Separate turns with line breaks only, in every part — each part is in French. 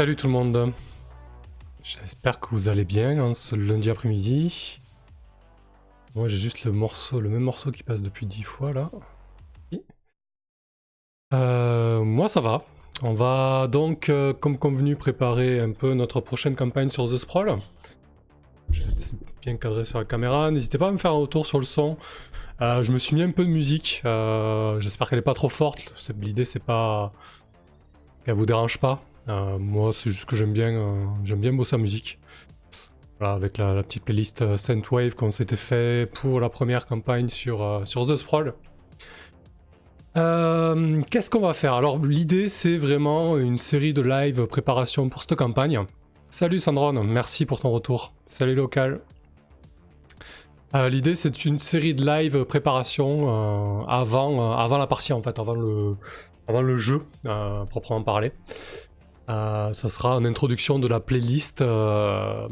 Salut tout le monde. J'espère que vous allez bien en ce lundi après-midi. Moi j'ai juste le morceau, le même morceau qui passe depuis 10 fois là. Euh, moi ça va. On va donc, euh, comme convenu, préparer un peu notre prochaine campagne sur The Sprawl. Je vais être bien cadré sur la caméra. N'hésitez pas à me faire un retour sur le son. Euh, je me suis mis un peu de musique. J'espère qu'elle est pas trop forte. L'idée c'est pas qu'elle vous dérange pas. Euh, moi, c'est juste que j'aime bien, euh, j'aime bien bosser la musique. Voilà, avec la, petite playlist euh, Wave qu'on s'était fait pour la première campagne sur, The Sprawl. Qu'est-ce qu'on va faire? Alors, l'idée, c'est vraiment une série de live préparation pour cette campagne. Salut Sandron, merci pour ton retour. Salut local. L'idée, c'est une série de live préparation avant, la partie, en fait, avant le, avant le jeu, proprement parler. Euh, ça sera en introduction de la playlist euh,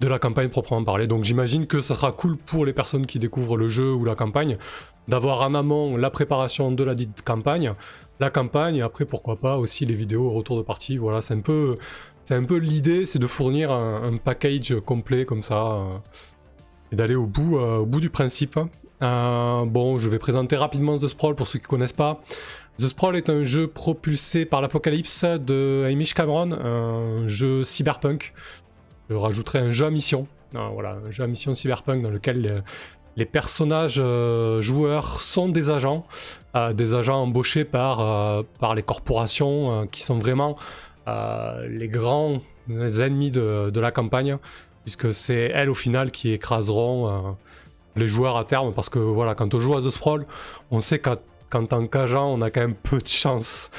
de la campagne proprement parler. Donc j'imagine que ça sera cool pour les personnes qui découvrent le jeu ou la campagne d'avoir en amont la préparation de la dite campagne, la campagne et après pourquoi pas aussi les vidéos retour de partie. Voilà, c'est un peu, c'est un peu l'idée, c'est de fournir un, package complet comme ça euh, et d'aller au bout, au bout du principe. Bon, je vais présenter rapidement The Sprawl pour ceux qui connaissent pas. The Sprawl est un jeu propulsé par l'Apocalypse de Hamish Cameron, un jeu cyberpunk. Je rajouterai un jeu à mission. Ah, voilà, un jeu à mission cyberpunk dans lequel les, personnages euh, joueurs sont des agents, euh, des agents embauchés par, euh, par les corporations qui sont vraiment les grands ennemis de, la campagne, puisque c'est elles au final qui écraseront les joueurs à terme, parce que voilà, quand on joue à The Sprawl, on sait qu'en tant qu'agent, on a quand même peu de chance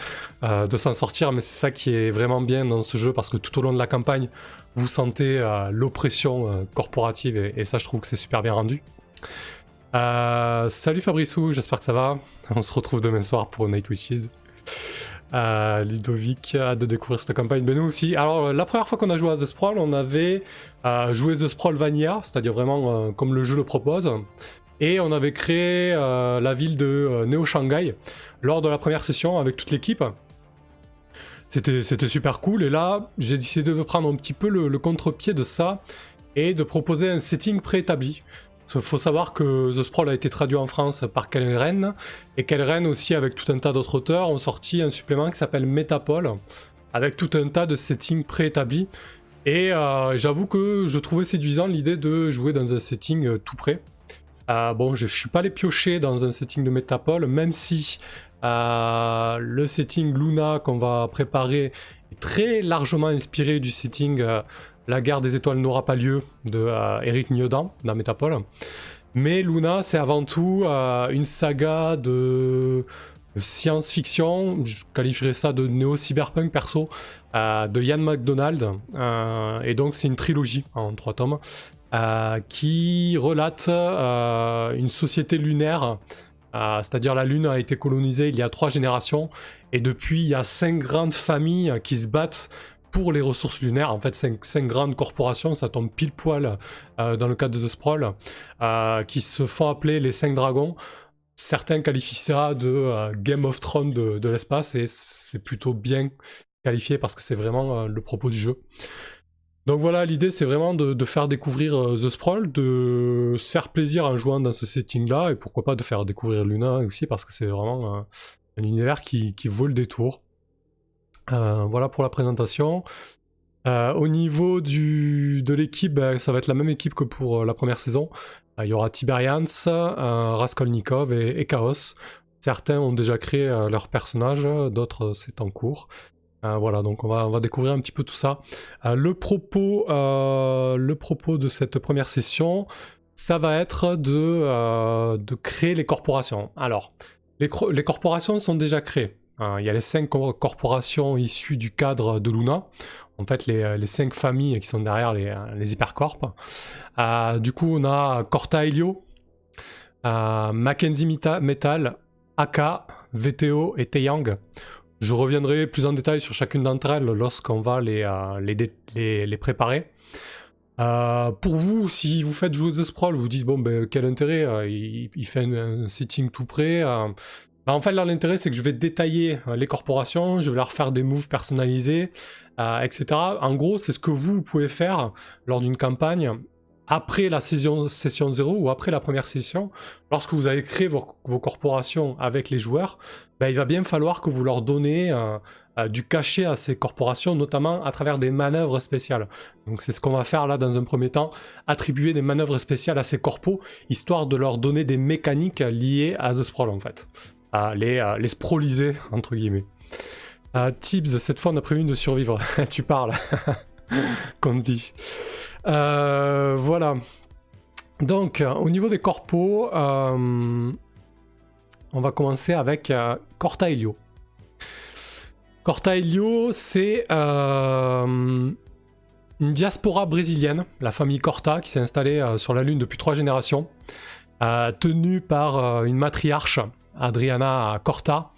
euh, de s'en sortir, mais c'est ça qui est vraiment bien dans ce jeu parce que tout au long de la campagne, vous sentez euh, l'oppression euh, corporative et, ça, je trouve que c'est super bien rendu. salut Fabrissou, j'espère que ça va. On se retrouve demain soir pour Night Witches. Ludovic a de découvrir cette campagne, mais nous aussi. Alors, la première fois qu'on a joué à The Sprawl, on avait joué The Sprawl Vanilla, c'est-à-dire vraiment comme le jeu le propose. Et on avait créé euh, la ville de euh, Neo Shanghai lors de la première session avec toute l'équipe. C'était super cool. Et là, j'ai décidé de prendre un petit peu le, contre-pied de ça et de proposer un setting préétabli. Il faut savoir que The Sprawl a été traduit en France par Kelren, et Kelren aussi, avec tout un tas d'autres auteurs, ont sorti un supplément qui s'appelle Metapole, avec tout un tas de settings préétablis. Et euh, j'avoue que je trouvais séduisant l'idée de jouer dans un setting tout prêt. Euh, bon, je ne suis pas les piocher dans un setting de Metapole, même si euh, le setting Luna qu'on va préparer est très largement inspiré du setting euh, La guerre des étoiles n'aura pas lieu de Eric Niodan dans Metapole. Mais Luna, c'est avant tout une saga de science-fiction, je qualifierais ça de néo-cyberpunk perso, de Ian McDonald. et donc c'est une trilogie en trois tomes. Euh, qui relate euh, une société lunaire. Euh, c'est-à-dire la Lune a été colonisée il y a trois générations et depuis il y a cinq grandes familles qui se battent pour les ressources lunaires. En fait, cinq, grandes corporations, ça tombe pile poil dans le cadre de The Sprawl, qui se font appeler les cinq dragons. Certains qualifient ça de Game of Thrones de, l'espace et c'est plutôt bien qualifié parce que c'est vraiment le propos du jeu. Donc voilà, l'idée c'est vraiment de, faire découvrir euh, The Sprawl, de faire plaisir en jouant dans ce setting-là, et pourquoi pas de faire découvrir Luna aussi, parce que c'est vraiment un, univers qui, vaut le détour. Euh, voilà pour la présentation. Euh, au niveau de l'équipe, ben, ça va être la même équipe que pour la première saison. il y aura Tiberians, Raskolnikov et, et, Chaos. Certains ont déjà créé leur personnage, d'autres c'est en cours. Euh, voilà, donc on va, on va découvrir un petit peu tout ça. Euh, le, propos, euh, le propos de cette première session, ça va être de, de créer les corporations. Alors, les, les, corporations sont déjà créées. Il y a les cinq corporations issues du cadre de Luna. En fait, les, les cinq familles qui sont derrière les, les hypercorps. du coup, on a Corta Helio, Mackenzie Metal, AK, VTO et Taeyang. Je reviendrai plus en détail sur chacune d'entre elles lorsqu'on va les, euh, préparer. Euh, pour vous, si vous faites jouer The Sprawl, vous dites bon ben quel intérêt, euh, il, fait un, setting tout prêt, bah, en fait, là, l'intérêt, c'est que je vais détailler les corporations, je vais leur faire des moves personnalisés, etc. En gros, c'est ce que vous, pouvez faire lors d'une campagne après la session, session 0 ou après la première session, lorsque vous avez créé vos, corporations avec les joueurs, ben, il va bien falloir que vous leur donnez euh, euh, du cachet à ces corporations, notamment à travers des manœuvres spéciales. Donc c'est ce qu'on va faire là dans un premier temps, attribuer des manœuvres spéciales à ces corpos, histoire de leur donner des mécaniques liées à The Sprawl en fait. À les, les sproliser, entre guillemets. Euh, Tibbs, cette fois on a prévu de survivre. tu parles. Qu'on dit. Euh, voilà. Donc, euh, au niveau des corpos, euh, on va commencer avec Corta Helio. Corta Helio, c'est une diaspora brésilienne, la famille Corta, qui s'est installée sur la Lune depuis trois générations, tenue par une matriarche, Adriana Corta,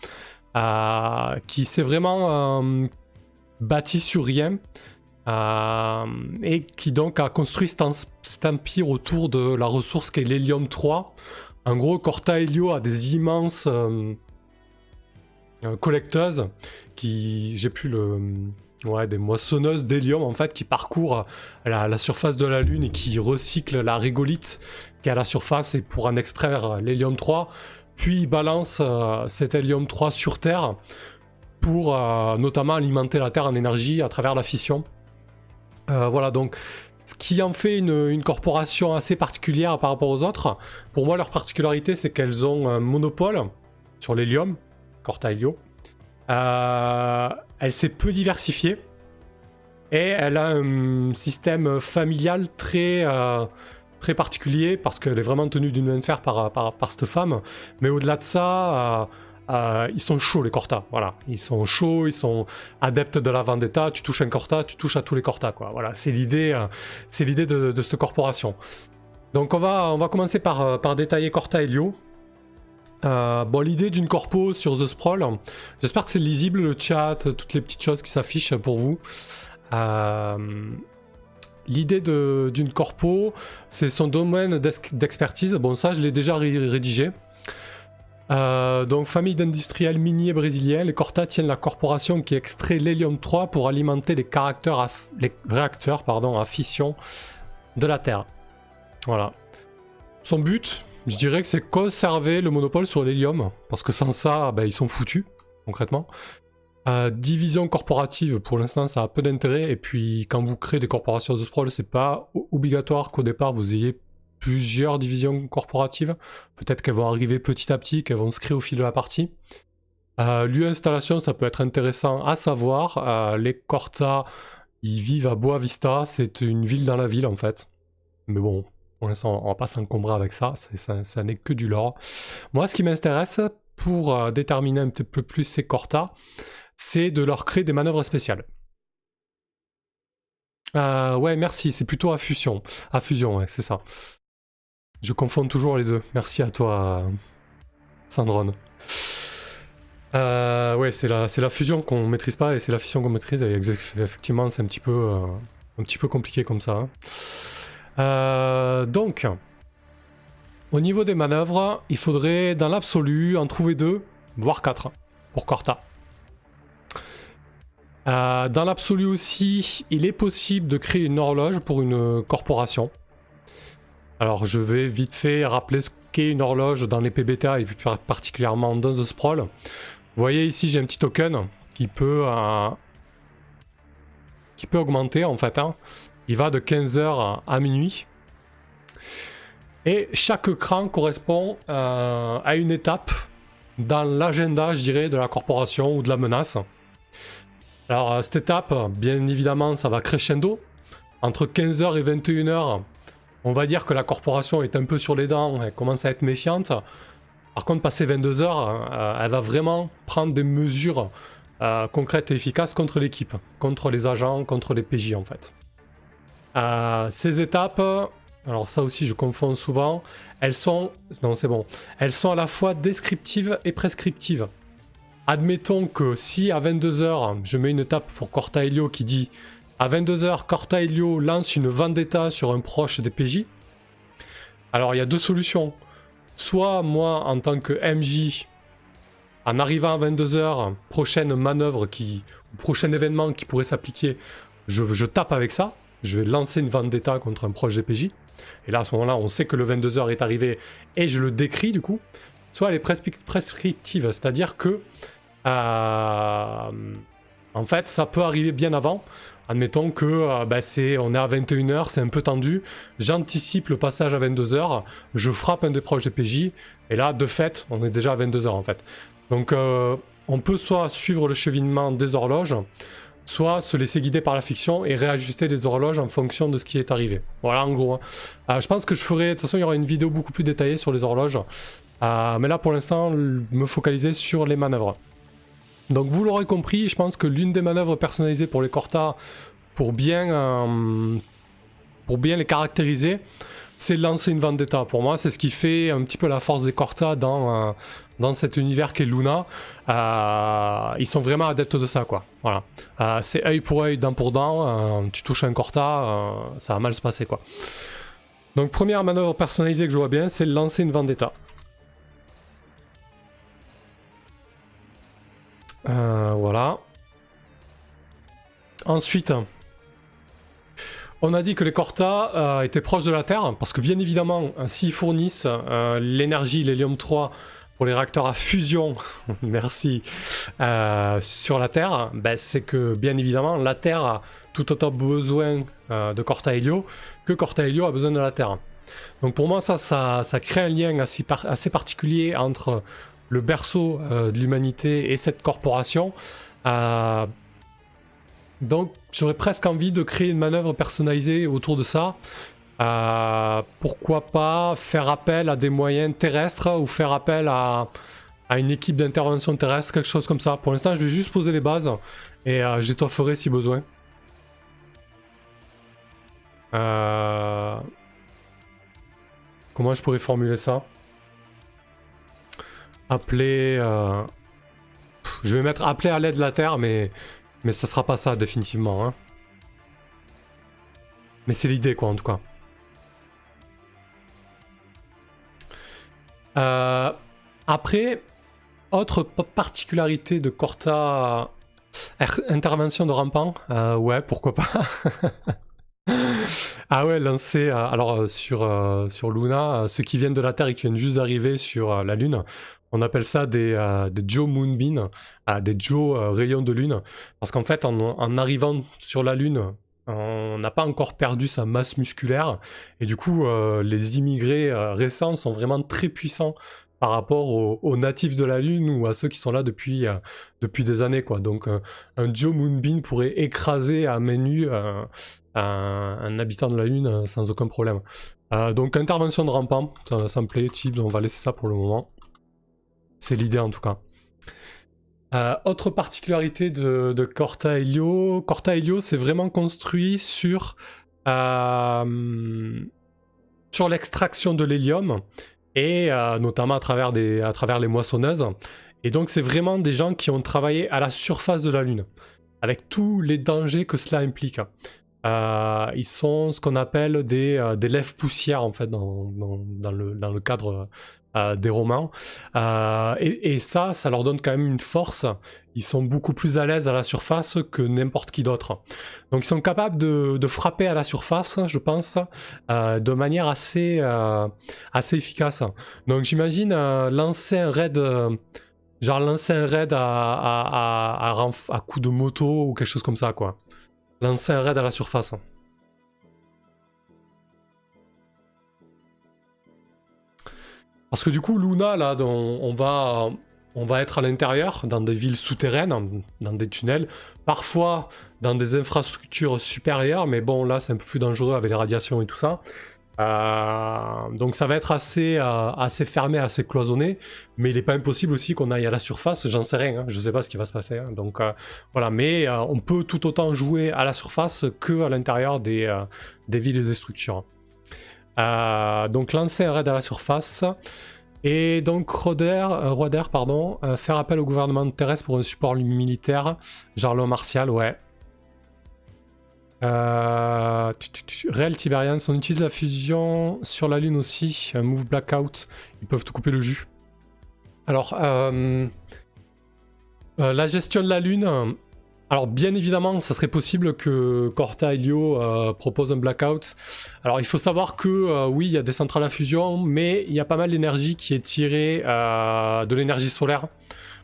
qui s'est vraiment bâtie sur rien euh, et qui donc a construit cet, empire autour de la ressource qu'est l'hélium 3. En gros, Corta Helio a des immenses euh, euh, collecteuses qui, j'ai plus des moissonneuses d'hélium en fait qui parcourent la, surface de la Lune et qui recyclent la régolite qui est à la surface et pour en extraire l'hélium 3, puis balance cet hélium 3 sur Terre pour notamment alimenter la Terre en énergie à travers la fission. Euh, voilà, donc ce qui en fait une, corporation assez particulière par rapport aux autres. Pour moi, leur particularité, c'est qu'elles ont un monopole sur l'hélium, Corta Helio. Euh, elle s'est peu diversifiée et elle a un système familial très, euh, très particulier parce qu'elle est vraiment tenue d'une main de fer par, par, cette femme. Mais au-delà de ça, euh, ils sont chauds les Corta, voilà. Ils sont chauds, ils sont adeptes de la vendetta. Tu touches un Corta, tu touches à tous les Corta, quoi. Voilà, c'est l'idée, euh, c'est l'idée de, cette corporation. Donc on va, on va commencer par, euh, par détailler Corta Helio. bon, l'idée d'une corpo sur The Sprawl, j'espère que c'est lisible le chat, toutes les petites choses qui s'affichent pour vous. L'idée d'une corpo, c'est son domaine d'expertise. Bon, ça, je l'ai déjà rédigé. Euh, donc, famille d'industriels miniers brésiliens, les Corta tiennent la corporation qui extrait l'hélium 3 pour alimenter les, réacteurs à fission de la Terre. Voilà. Son but, je dirais que c'est conserver le monopole sur l'hélium, parce que sans ça, ben, ils sont foutus, concrètement. Division corporative, pour l'instant, ça a peu d'intérêt. Et puis, quand vous créez des corporations de sprawl, c'est pas obligatoire qu'au départ vous ayez plusieurs divisions corporatives. Peut-être qu'elles vont arriver petit à petit, qu'elles vont se créer au fil de la partie. Euh, Lieu installation, ça peut être intéressant à savoir. Euh, les Corta, ils vivent à Boa Vista, c'est une ville dans la ville en fait. Mais bon, pour l'instant, on va pas s'encombrer avec ça, ça, n'est que du lore. Moi, ce qui m'intéresse pour euh, déterminer un petit peu plus ces Corta, c'est de leur créer des manœuvres spéciales. Euh, ouais, merci, c'est plutôt à fusion. À fusion, ouais, c'est ça. Je confonds toujours les deux. Merci à toi, Sandrone. Euh, ouais, c'est la, la fusion qu'on maîtrise pas et c'est la fusion qu'on maîtrise. Effectivement, c'est un petit peu, euh, un petit peu compliqué comme ça. Hein. Donc, au niveau des manœuvres, il faudrait dans l'absolu en trouver deux, voire quatre pour Corta. Dans l'absolu aussi, il est possible de créer une horloge pour une corporation. Alors je vais vite fait rappeler ce qu'est une horloge dans les PBTA et plus particulièrement dans The Sprawl. Vous voyez ici j'ai un petit token qui peut, euh, qui peut augmenter en fait. Hein. Il va de 15h à minuit. Et chaque cran correspond euh, à une étape dans l'agenda, je dirais, de la corporation ou de la menace. Alors, euh, cette étape, bien évidemment, ça va crescendo. Entre 15h et 21h, on va dire que la corporation est un peu sur les dents, elle commence à être méfiante. Par contre, passé 22 heures, euh, elle va vraiment prendre des mesures euh, concrètes et efficaces contre l'équipe, contre les agents, contre les PJ en fait. Euh, ces étapes, alors ça aussi je confonds souvent, elles sont, non c'est bon, elles sont à la fois descriptives et prescriptives. Admettons que si à 22h je mets une étape pour Corta Helio qui dit à 22h, Corta Helio lance une vendetta sur un proche des PJ. Alors il y a deux solutions. Soit moi, en tant que MJ, en arrivant à 22h, prochaine manœuvre qui, prochain événement qui pourrait s'appliquer, je, tape avec ça, je vais lancer une vendetta contre un proche GPJ. Et là, à ce moment-là, on sait que le 22h est arrivé et je le décris du coup. Soit elle est prescriptive, c'est-à-dire que en fait, ça peut arriver bien avant. Admettons que euh, bah, on est à 21h, c'est un peu tendu. J'anticipe le passage à 22h, je frappe un des proches PJ, et là, de fait, on est déjà à 22h en fait. Donc, euh, on peut soit suivre le cheminement des horloges, soit se laisser guider par la fiction et réajuster les horloges en fonction de ce qui est arrivé. Voilà, en gros. Hein. je pense que je ferai, de toute façon, il y aura une vidéo beaucoup plus détaillée sur les horloges. mais là, pour l'instant, me focaliser sur les manœuvres. Donc vous l'aurez compris, je pense que l'une des manœuvres personnalisées pour les Corta, pour bien, euh, pour bien les caractériser, c'est lancer une vendetta. Pour moi, c'est ce qui fait un petit peu la force des Corta dans, euh, dans cet univers qu'est Luna. Euh, ils sont vraiment adeptes de ça, c'est œil pour œil, dent pour dent. tu touches un Corta, ça va mal se passer, quoi. Donc première manœuvre personnalisée que je vois bien, c'est lancer une vendetta. Euh, voilà. Ensuite, on a dit que les Corta euh, étaient proches de la Terre, parce que bien évidemment, euh, s'ils fournissent l'énergie, l'hélium 3 pour les réacteurs à fusion, merci, sur la Terre, ben, c'est que bien évidemment, la Terre a tout autant besoin de Corta Helio que Corta Helio a besoin de la Terre. Donc pour moi, ça, ça, crée un lien assez, assez particulier entre le berceau euh, de l'humanité et cette corporation. Euh, donc j'aurais presque envie de créer une manœuvre personnalisée autour de ça. Euh, pourquoi pas faire appel à des moyens terrestres ou faire appel à, une équipe d'intervention terrestre, quelque chose comme ça. Pour l'instant, je vais juste poser les bases et j'étofferai si besoin. Comment je pourrais formuler ça? Appeler. Euh, je vais mettre appeler à l'aide de la Terre, mais mais ça sera pas ça définitivement. Hein. Mais c'est l'idée quoi en tout cas. Euh, après, autre particularité de Corta, intervention de rampant, euh, ouais, pourquoi pas. ah ouais, lancer, alors sur, sur Luna, ceux qui viennent de la Terre et qui viennent juste d'arriver sur la Lune, on appelle ça des, euh, des Joe Moonbeam, euh, des Joe euh, rayons de lune, parce qu'en fait, en, arrivant sur la lune, on n'a pas encore perdu sa masse musculaire, et du coup, les immigrés récents sont vraiment très puissants par rapport aux, natifs de la Lune ou à ceux qui sont là depuis, depuis des années. Quoi. Donc un Joe Moonbeam pourrait écraser à nue un, un, habitant de la Lune sans aucun problème. donc intervention de rampant, ça, ça me plaît, type, on va laisser ça pour le moment. C'est l'idée en tout cas. Euh, autre particularité de, Corta Helio, Corta Helio c'est vraiment construit sur, euh, sur l'extraction de l'hélium et euh, notamment à travers, les moissonneuses. Et donc c'est vraiment des gens qui ont travaillé à la surface de la Lune, avec tous les dangers que cela implique. ils sont ce qu'on appelle des, lèvres poussières en fait dans le cadre euh, des romans. Euh, et, ça, ça leur donne quand même une force. Ils sont beaucoup plus à l'aise à la surface que n'importe qui d'autre. Donc ils sont capables de, frapper à la surface, je pense, euh, de manière assez, assez efficace. Donc j'imagine lancer un raid... Genre lancer un raid à, coup de moto ou quelque chose comme ça, quoi. Lancer un raid à la surface. Parce que du coup, Luna, là, on, va, être à l'intérieur, dans des villes souterraines, dans des tunnels, parfois dans des infrastructures supérieures, mais bon, là, c'est un peu plus dangereux avec les radiations et tout ça. Euh, donc ça va être assez, euh, assez fermé, assez cloisonné, mais il n'est pas impossible aussi qu'on aille à la surface, j'en sais rien, hein, je ne sais pas ce qui va se passer. Hein. donc euh, voilà, mais on peut tout autant jouer à la surface que à l'intérieur des villes et des structures. Euh, donc lancer un raid à la surface. Et donc Roder, euh, pardon, euh, faire appel au gouvernement terrestre pour un support militaire, genre martial, ouais. Réel Tiberians, on utilise la fusion sur la Lune aussi, move blackout, ils peuvent tout couper le jus. Alors, Euh, la gestion de la Lune. Alors bien évidemment, ça serait possible que Corta Helio euh, propose un blackout. Alors il faut savoir que euh, oui, il y a des centrales à fusion, mais il y a pas mal d'énergie qui est tirée euh, de l'énergie solaire.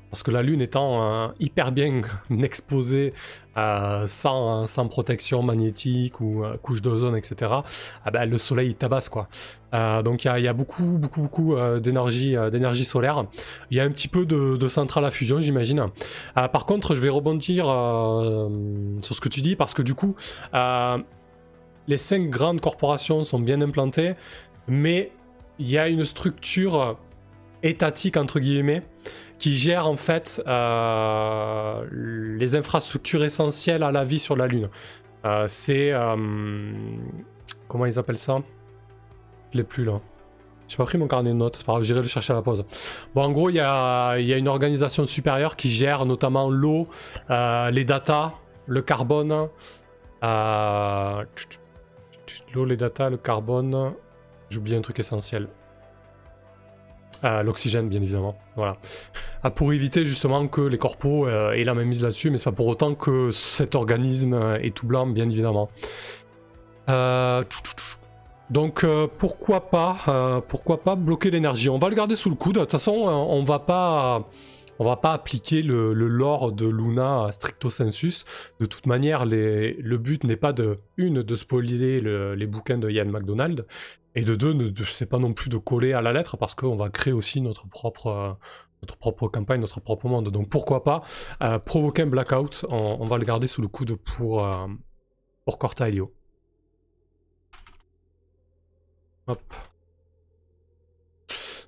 Parce que la Lune étant hyper bien exposée sans, sans, protection magnétique ou couche d'ozone, etc., ah ben, le soleil tabasse quoi. donc il y, a beaucoup, beaucoup, beaucoup d'énergie, solaire. Il y a un petit peu de, de centrales à fusion, j'imagine. par contre, je vais rebondir sur ce que tu dis parce que du coup, les cinq grandes corporations sont bien implantées, mais il y a une structure étatique entre guillemets qui gère en fait euh, les infrastructures essentielles à la vie sur la Lune. Euh, c'est. Euh, comment ils appellent ça? Je l'ai plus là. J'ai pas pris mon carnet de notes, c'est pas j'irai le chercher à la pause. Bon, en gros, il y a, y a, une organisation supérieure qui gère notamment l'eau, les datas, le carbone. l'eau, les datas, le carbone. J'oublie un truc essentiel. L'oxygène, bien évidemment. Voilà. Ah, pour éviter justement que les corpos euh, aient la même mise là-dessus, mais c'est pas pour autant que cet organisme euh, est tout blanc, bien évidemment. Euh, donc pourquoi pas, pourquoi pas bloquer l'énergie? On va le garder sous le coude. De toute façon, on va pas on va pas appliquer le, lore de Luna stricto sensus. De toute manière, le but n'est pas de une de spoiler les bouquins de Ian McDonald, et de deux, c'est pas non plus de coller à la lettre parce qu'on va créer aussi notre propre, notre propre campagne, notre propre monde. Donc pourquoi pas euh, provoquer un blackout, on, va le garder sous le coude pour, euh, pour Corta Helio. Hop.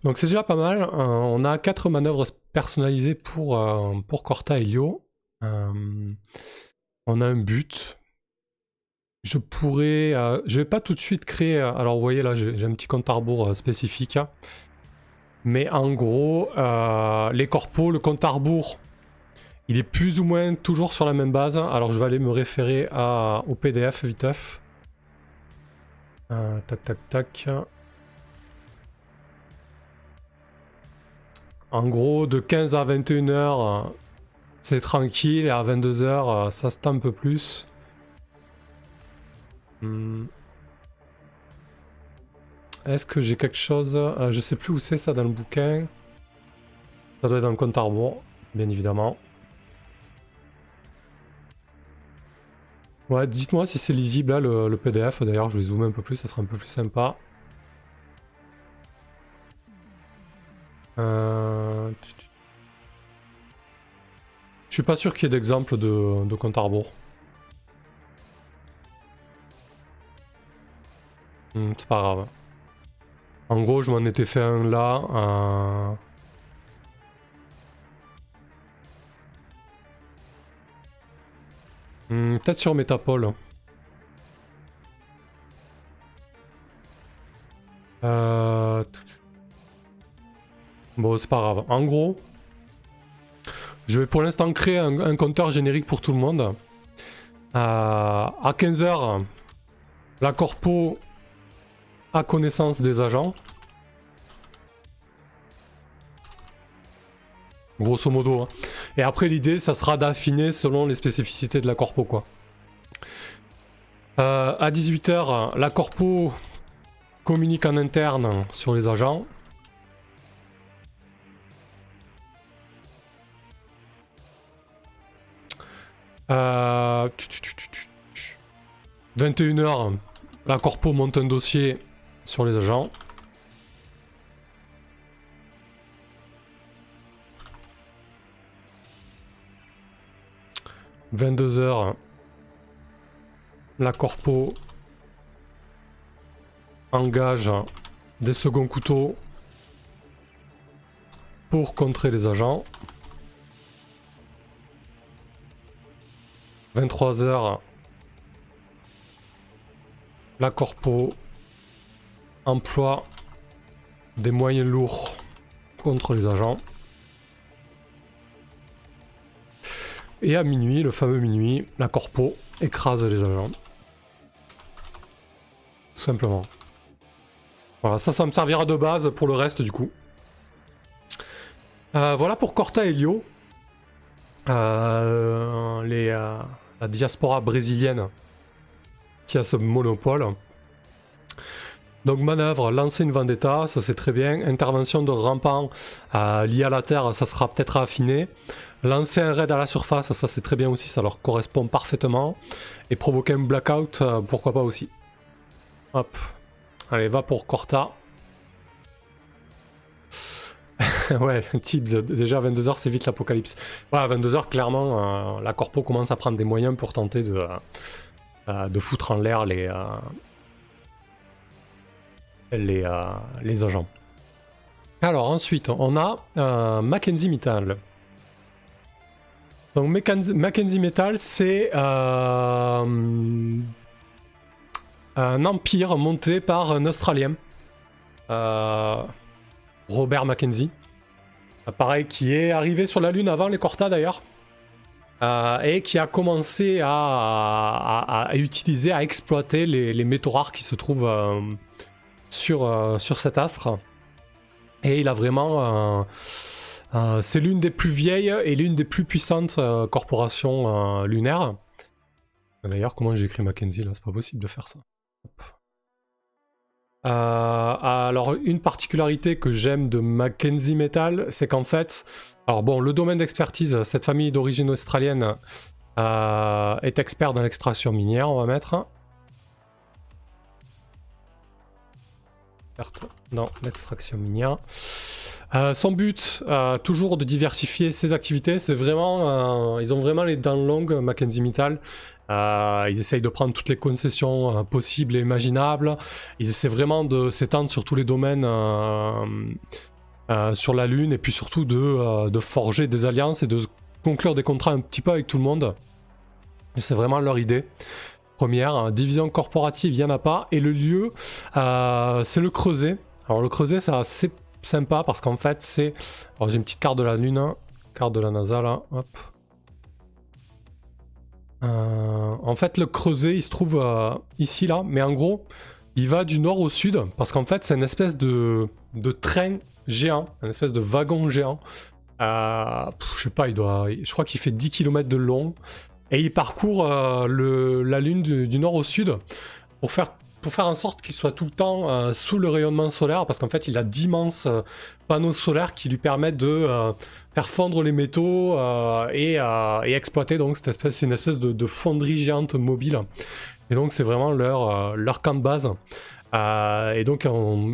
Donc c'est déjà pas mal. Euh, on a quatre manœuvres personnalisées pour, pour Corta Helio. on a un but. Je pourrais... je vais pas tout de suite créer... alors vous voyez là, j'ai un petit compte à rebours spécifique. Mais en gros, euh, les corpos, le compte à rebours, il est plus ou moins toujours sur la même base. Alors je vais aller me référer au PDF viteuf. Euh, tac tac tac. En gros, de 15 à 21 heures, c'est tranquille. Et à 22 heures, ça se un peu plus. Hmm. Est-ce que j'ai quelque chose euh, Je sais plus où c'est ça dans le bouquin. Ça doit être dans le compte à bien évidemment. Ouais, dites-moi si c'est lisible là, le, PDF. D'ailleurs, je vais zoomer un peu plus, ça sera un peu plus sympa. Euh... Je suis pas sûr qu'il y ait d'exemple de, de compte à rebours. Hmm, c'est pas grave. En gros, je m'en étais fait un là. Euh... Peut-être sur Metapole. Euh... Bon, c'est pas grave. En gros, je vais pour l'instant créer un, compteur générique pour tout le monde. Euh, à 15h, la corpo à connaissance des agents. Grosso modo. Hein. Et après, l'idée, ça sera d'affiner selon les spécificités de la corpo, quoi. Euh, à 18h, la corpo communique en interne sur les agents. Euh, 21h, la corpo monte un dossier sur les agents. « 22 heures, la corpo engage des seconds couteaux pour contrer les agents. 23 heures, la corpo emploie des moyens lourds contre les agents. Et à minuit, le fameux minuit, la corpo écrase les agents. simplement. Voilà, ça, ça me servira de base pour le reste du coup. Euh, voilà pour Corta Helio. les, la diaspora brésilienne qui a ce monopole. Donc manœuvre, lancer une vendetta, ça c'est très bien. Intervention de rampant euh, à la terre, ça sera peut-être affiné. Lancer un raid à la surface, ça c'est très bien aussi, ça leur correspond parfaitement. Et provoquer un blackout, euh, pourquoi pas aussi. Hop. Allez, va pour Corta. ouais, tips, déjà 22h c'est vite l'apocalypse. Ouais, à 22h clairement, euh, la corpo commence à prendre des moyens pour tenter de, de foutre en l'air les les, euh, les agents. Alors ensuite, on a euh, Mackenzie Metal. Donc Mackenzie Metal, c'est euh, un empire monté par un Australien, Robert Mackenzie. Pareil, qui est arrivé sur la Lune avant les Corta d'ailleurs. et qui a commencé à, utiliser, à exploiter les, métaux rares qui se trouvent euh, sur cet astre. Et il a vraiment... c'est l'une des plus vieilles et l'une des plus puissantes euh, corporations euh, lunaires. D'ailleurs, comment j'ai écrit Mackenzie là? C'est pas possible de faire ça. alors, une particularité que j'aime de Mackenzie Metal, c'est qu'en fait, alors bon, le domaine d'expertise, cette famille d'origine australienne est expert dans l'extraction minière, on va mettre. Dans l'extraction minière. Euh, son but, euh, toujours de diversifier ses activités, c'est vraiment, euh, ils ont vraiment les dents longues, Mackenzie Mittal. ils essayent de prendre toutes les concessions possibles et imaginables. Ils essaient vraiment de s'étendre sur tous les domaines sur la Lune et puis surtout de, forger des alliances et de conclure des contrats un petit peu avec tout le monde. C'est vraiment leur idée. Première, hein, division corporative, il n'y en a pas. Et le lieu, euh, c'est le creuset. Alors le creuset, c'est assez sympa parce qu'en fait, c'est... Alors j'ai une petite carte de la Lune, hein. carte de la NASA là, hop. Euh, en fait, le creuset, il se trouve euh, ici, là. Mais en gros, il va du nord au sud parce qu'en fait, c'est une espèce de, de train géant, une espèce de wagon géant. je sais pas, il doit, je crois qu'il fait 10 km de long. Et il parcourt euh, le, la Lune du, nord au sud pour faire, pour faire en sorte qu'il soit tout le temps euh, sous le rayonnement solaire, parce qu'en fait il a d'immenses euh, panneaux solaires qui lui permettent de faire fondre les métaux et, et, exploiter donc cette espèce, une espèce de, de fonderie géante mobile. Et donc c'est vraiment leur, leur camp de base. Euh, et donc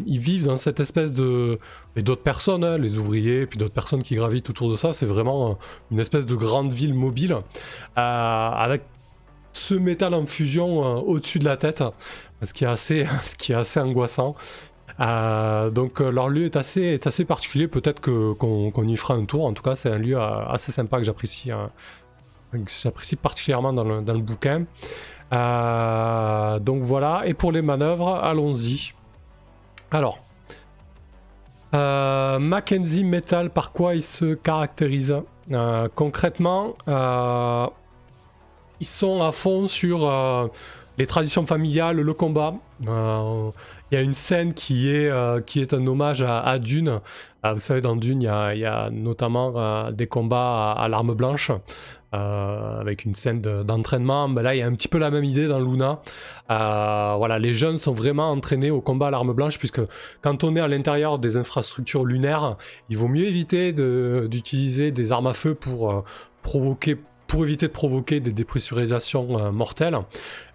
ils vivent dans cette espèce de... Et d'autres personnes, hein, les ouvriers, puis d'autres personnes qui gravitent autour de ça, c'est vraiment euh, une espèce de grande ville mobile, euh, avec ce métal en fusion au-dessus de la tête, ce qui est assez, ce qui est assez angoissant. donc leur lieu est assez, est assez particulier, peut-être qu'on y fera un tour, en tout cas c'est un lieu assez sympa que j'apprécie hein, j'apprécie particulièrement dans le bouquin. Euh, donc voilà, et pour les manœuvres, allons-y. Alors, euh, Mackenzie Metal, par quoi il se caractérise euh, Concrètement, ils sont à fond sur les traditions familiales, le combat. Il y a une scène qui est, qui est un hommage à, Dune. vous savez, dans Dune, il y a, notamment des combats à l'arme blanche. Euh, avec une scène d'entraînement. Ben là, il y a un petit peu la même idée dans Luna. Euh, voilà, les jeunes sont vraiment entraînés au combat à l'arme blanche, puisque quand on est à l'intérieur des infrastructures lunaires, il vaut mieux éviter d'utiliser des armes à feu pour euh, provoquer pour éviter de provoquer des dépressurisations mortelles.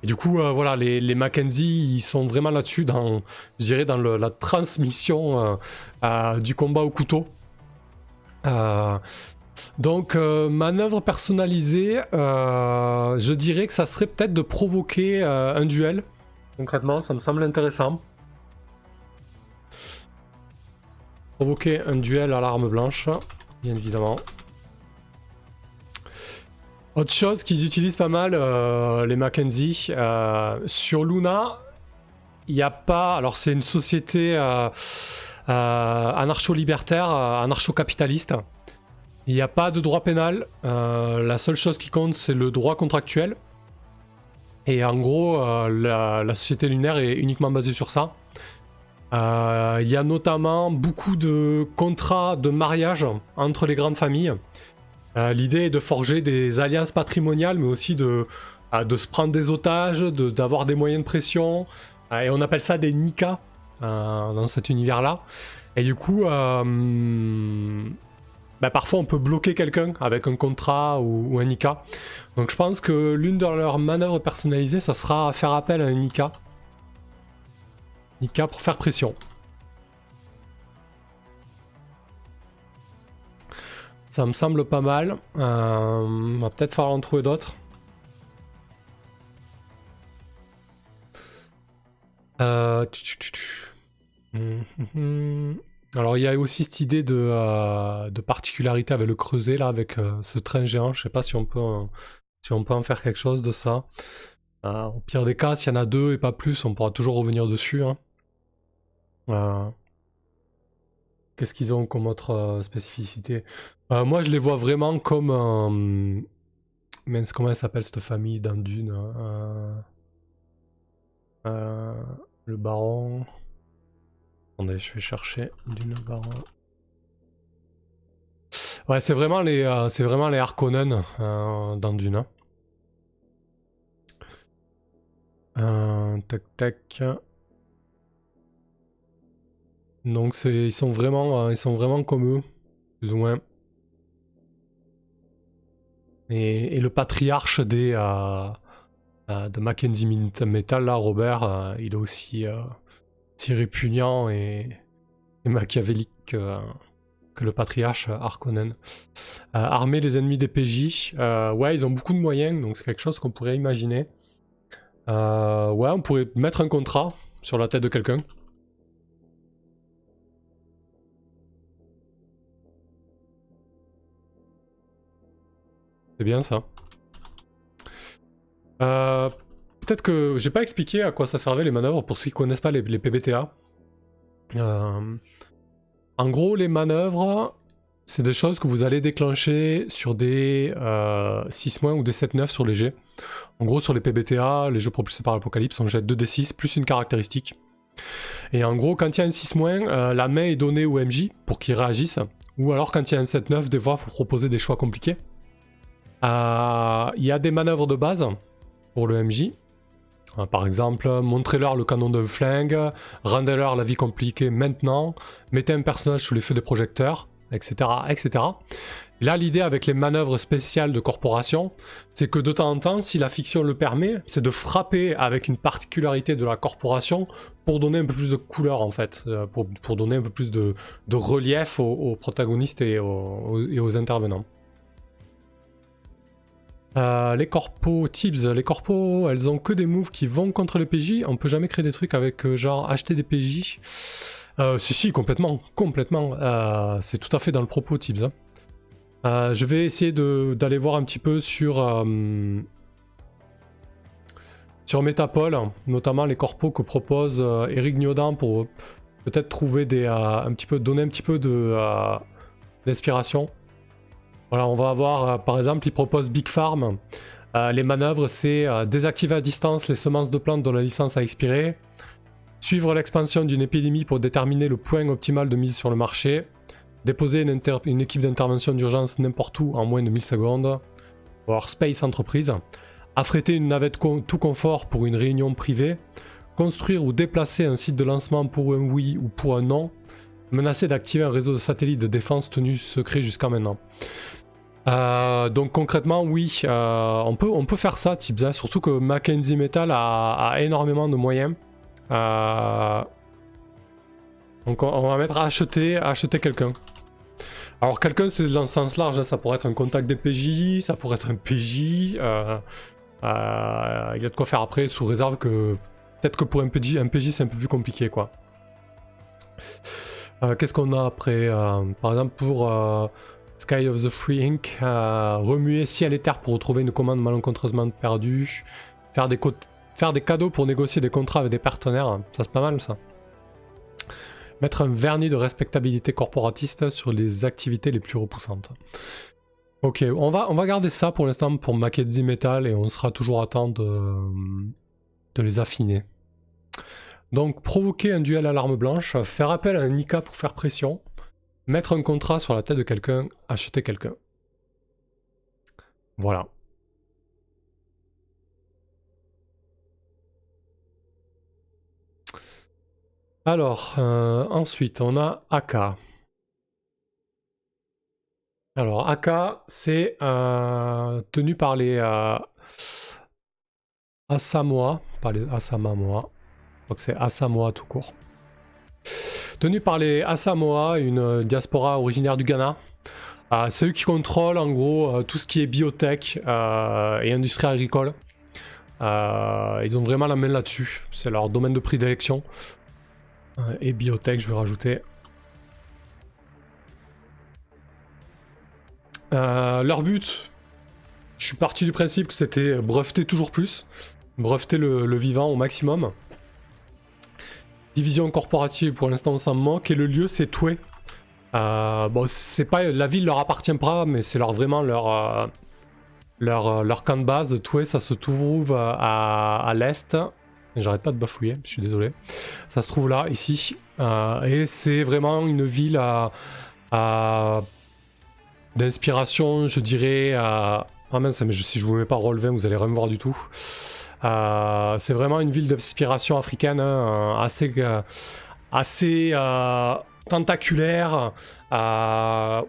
Du coup, voilà, les, les, Mackenzie, ils sont vraiment là-dessus, dans, dirais, dans la transmission du combat au couteau. Donc, euh, manœuvre personnalisée, euh, je dirais que ça serait peut-être de provoquer euh, un duel. Concrètement, ça me semble intéressant. Provoquer un duel à l'arme blanche, bien évidemment. Autre chose qu'ils utilisent pas mal, les Mackenzie. sur Luna, il n'y a pas. Alors, c'est une société anarcho-libertaire, anarcho-capitaliste. Il n'y a pas de droit pénal. Euh, la seule chose qui compte, c'est le droit contractuel. Et en gros, euh, la, société lunaire est uniquement basée sur ça. Euh, il y a notamment beaucoup de contrats de mariage entre les grandes familles. L'idée est de forger des alliances patrimoniales, mais aussi de, de se prendre des otages, d'avoir des moyens de pression. Et on appelle ça des Nika dans cet univers-là. Et du coup, bah, parfois on peut bloquer quelqu'un avec un contrat ou, un Nika. Donc je pense que l'une de leurs manœuvres personnalisées, ça sera faire appel à un Nika. Nika pour faire pression. Ça me semble pas mal. Euh, va peut-être falloir en trouver d'autres. Euh, Alors il y a aussi cette idée de, euh, particularité avec le creuset là, avec ce train géant. Je sais pas si on peut, en faire quelque chose de ça. au pire des cas, s'il y en a deux et pas plus, on pourra toujours revenir dessus. Hein. Qu'est-ce qu'ils ont comme autre spécificité? Euh, moi, je les vois vraiment comme un. comment elle s'appelle cette famille dans Dune euh, euh, Le baron? Attendez, je vais chercher baron. Ouais, c'est vraiment les, c'est vraiment les Harkonnen dans Dune. Hein. tac tac. Donc ils sont vraiment, ils sont vraiment comme eux, plus ou moins. Et, le patriarche des, euh, euh, de Mackenzie Metal, là, Robert, euh, il est aussi, si répugnant et, machiavélique que, le patriarche Harkonnen. armer les ennemis des PJ, ouais, ils ont beaucoup de moyens, donc c'est quelque chose qu'on pourrait imaginer. ouais, on pourrait mettre un contrat sur la tête de quelqu'un. C'est bien ça. Euh, peut-être que j'ai pas expliqué à quoi ça servait les manœuvres pour ceux qui connaissent pas les, PBTA. Euh, en gros, les manœuvres, c'est des choses que vous allez déclencher sur des 6 euh, ou des 7-9 sur les jets. En gros, sur les PBTA, les jeux propulsés par l'Apocalypse, on jette 2d6 plus une caractéristique. Et en gros, quand il y a un 6 la main est donnée au MJ pour qu'il réagisse. Ou alors quand il y a un 7-9, des fois, pour proposer des choix compliqués. Euh, il y a des manœuvres de base pour le MJ. Euh, par exemple, montrez-leur le canon de flingue, rendez-leur la vie compliquée maintenant, mettez un personnage sous les feux des projecteurs, etc. etc. là, l'idée avec les manœuvres spéciales de corporation, c'est que de temps en temps, si la fiction le permet, c'est de frapper avec une particularité de la corporation pour donner un peu plus de couleur en fait, euh, pour, donner un peu plus de, relief aux, protagonistes et aux intervenants. Euh, les corpos tips, les corpos, elles ont que des moves qui vont contre les PJ. On peut jamais créer des trucs avec euh, genre acheter des PJ. Euh, si, si, complètement, complètement. C'est tout à fait dans le propos tips. Hein. je vais essayer d'aller voir un petit peu sur sur Metapol, notamment les corpos que propose Eric Gnodan pour peut-être trouver des un petit peu donner un petit peu de d'inspiration. Voilà, on va avoir, euh, par exemple, il propose Big Farm. Euh, les manœuvres, c'est euh, désactiver à distance les semences de plantes dont la licence a expiré, suivre l'expansion d'une épidémie pour déterminer le point optimal de mise sur le marché, déposer une, équipe d'intervention d'urgence n'importe où en moins de 1000 secondes, voir Space Entreprise, affréter une navette tout confort pour une réunion privée, construire ou déplacer un site de lancement pour un oui ou pour un non, menacer d'activer un réseau de satellites de défense tenu secret jusqu'à maintenant. Euh, donc concrètement, oui, euh, on, peut, on peut faire ça, Tibza, surtout que Mackenzie Metal a, énormément de moyens. Euh, donc on, va mettre acheter, acheter quelqu'un. Alors quelqu'un, c'est dans le sens large, hein, ça pourrait être un contact des PJ, ça pourrait être un PJ. il y a de quoi faire après, sous réserve que peut-être que pour un PJ, un PJ c'est un peu plus compliqué, quoi. Qu'est-ce qu'on a après Par exemple, pour Sky of the Free Inc. remuer ciel et terre pour retrouver une commande malencontreusement perdue. Faire des, cadeaux pour négocier des contrats avec des partenaires. Ça, c'est pas mal, ça. Mettre un vernis de respectabilité corporatiste sur les activités les plus repoussantes. Ok, on va, garder ça pour l'instant pour Mackenzie Metal et on sera toujours à temps de, de les affiner. Donc, provoquer un duel à l'arme blanche, faire appel à un Nika pour faire pression, Mettre un contrat sur la tête de quelqu'un, acheter quelqu'un. Voilà. Alors, euh, ensuite, on a Aka. Alors, Aka, c'est euh, tenu par les euh, Asamoah, par les Asamamoa. Donc c'est Asamoah tout court. Tenu par les Asamoah, une diaspora originaire du Ghana. c'est eux qui contrôlent en gros tout ce qui est biotech et industrie agricole. ils ont vraiment la main là-dessus. C'est leur domaine de prédilection et biotech, je vais rajouter. Euh, leur but, je suis parti du principe que c'était breveter toujours plus, breveter le, vivant au maximum. Division corporative, pour l'instant, ça me manque. Et le lieu, c'est Toué. Euh, bon, c'est pas la ville leur appartient pas, mais c'est leur vraiment leur euh, leur, leur camp de base. Toué, ça se trouve à, à l'est J'arrête pas de bafouiller, je suis désolé. Ça se trouve là, ici. Euh, et c'est vraiment une ville à, d'inspiration, je dirais. À... Ah mince, mais si je vous mets pas relevé, vous allez rien me voir du tout. Euh, c'est vraiment une ville d'inspiration africaine, hein, assez, euh, assez tentaculaire,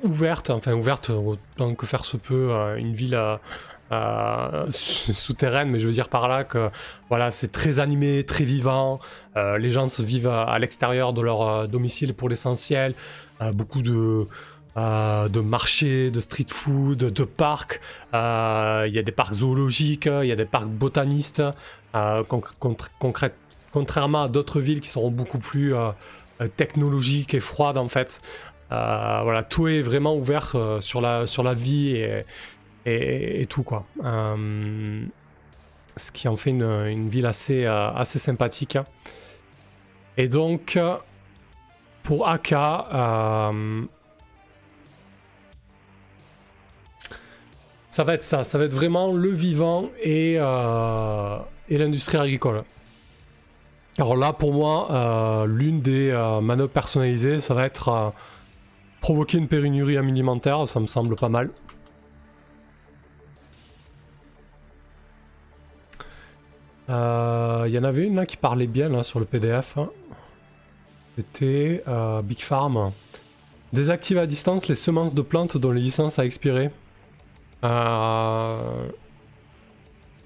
ouverte, enfin ouverte autant que faire se peut, une ville euh, souterraine, mais je veux dire par là que voilà, c'est très animé, très vivant. Euh, les gens se vivent à, l'extérieur de leur euh, domicile pour l'essentiel. beaucoup de de marchés, de street food, de parcs. Il y a des parcs zoologiques, il y a des parcs botanistes. contrairement à d'autres villes qui seront beaucoup plus technologiques et froides en fait. voilà, tout est vraiment ouvert sur, la, sur la vie et, tout quoi. Euh, ce qui en fait une, ville assez, euh, assez sympathique. Et donc, pour Aka, ça va être ça, ça va être vraiment le vivant et, et l'industrie agricole. Alors là, pour moi, l'une des manœuvres personnalisées, ça va être provoquer une pénurie alimentaire, ça me semble pas mal. Il euh, y en avait une là qui parlait bien là, sur le PDF. Hein. C'était euh, Big Farm. Désactive à distance les semences de plantes dont les licences a expiré. Euh,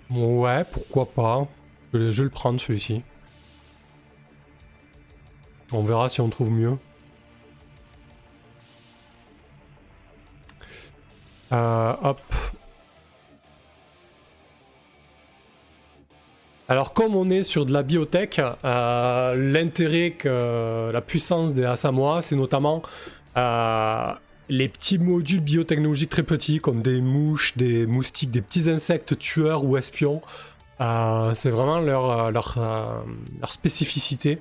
ouais, pourquoi pas. Je vais, le prendre celui-ci. On verra si on trouve mieux. hop. Alors comme on est sur de la biotech, euh, l'intérêt que la puissance des Asamoah, c'est notamment euh, les petits modules biotechnologiques très petits, comme des mouches, des moustiques, des petits insectes tueurs ou espions. Euh, c'est vraiment leur, leur, leur spécificité.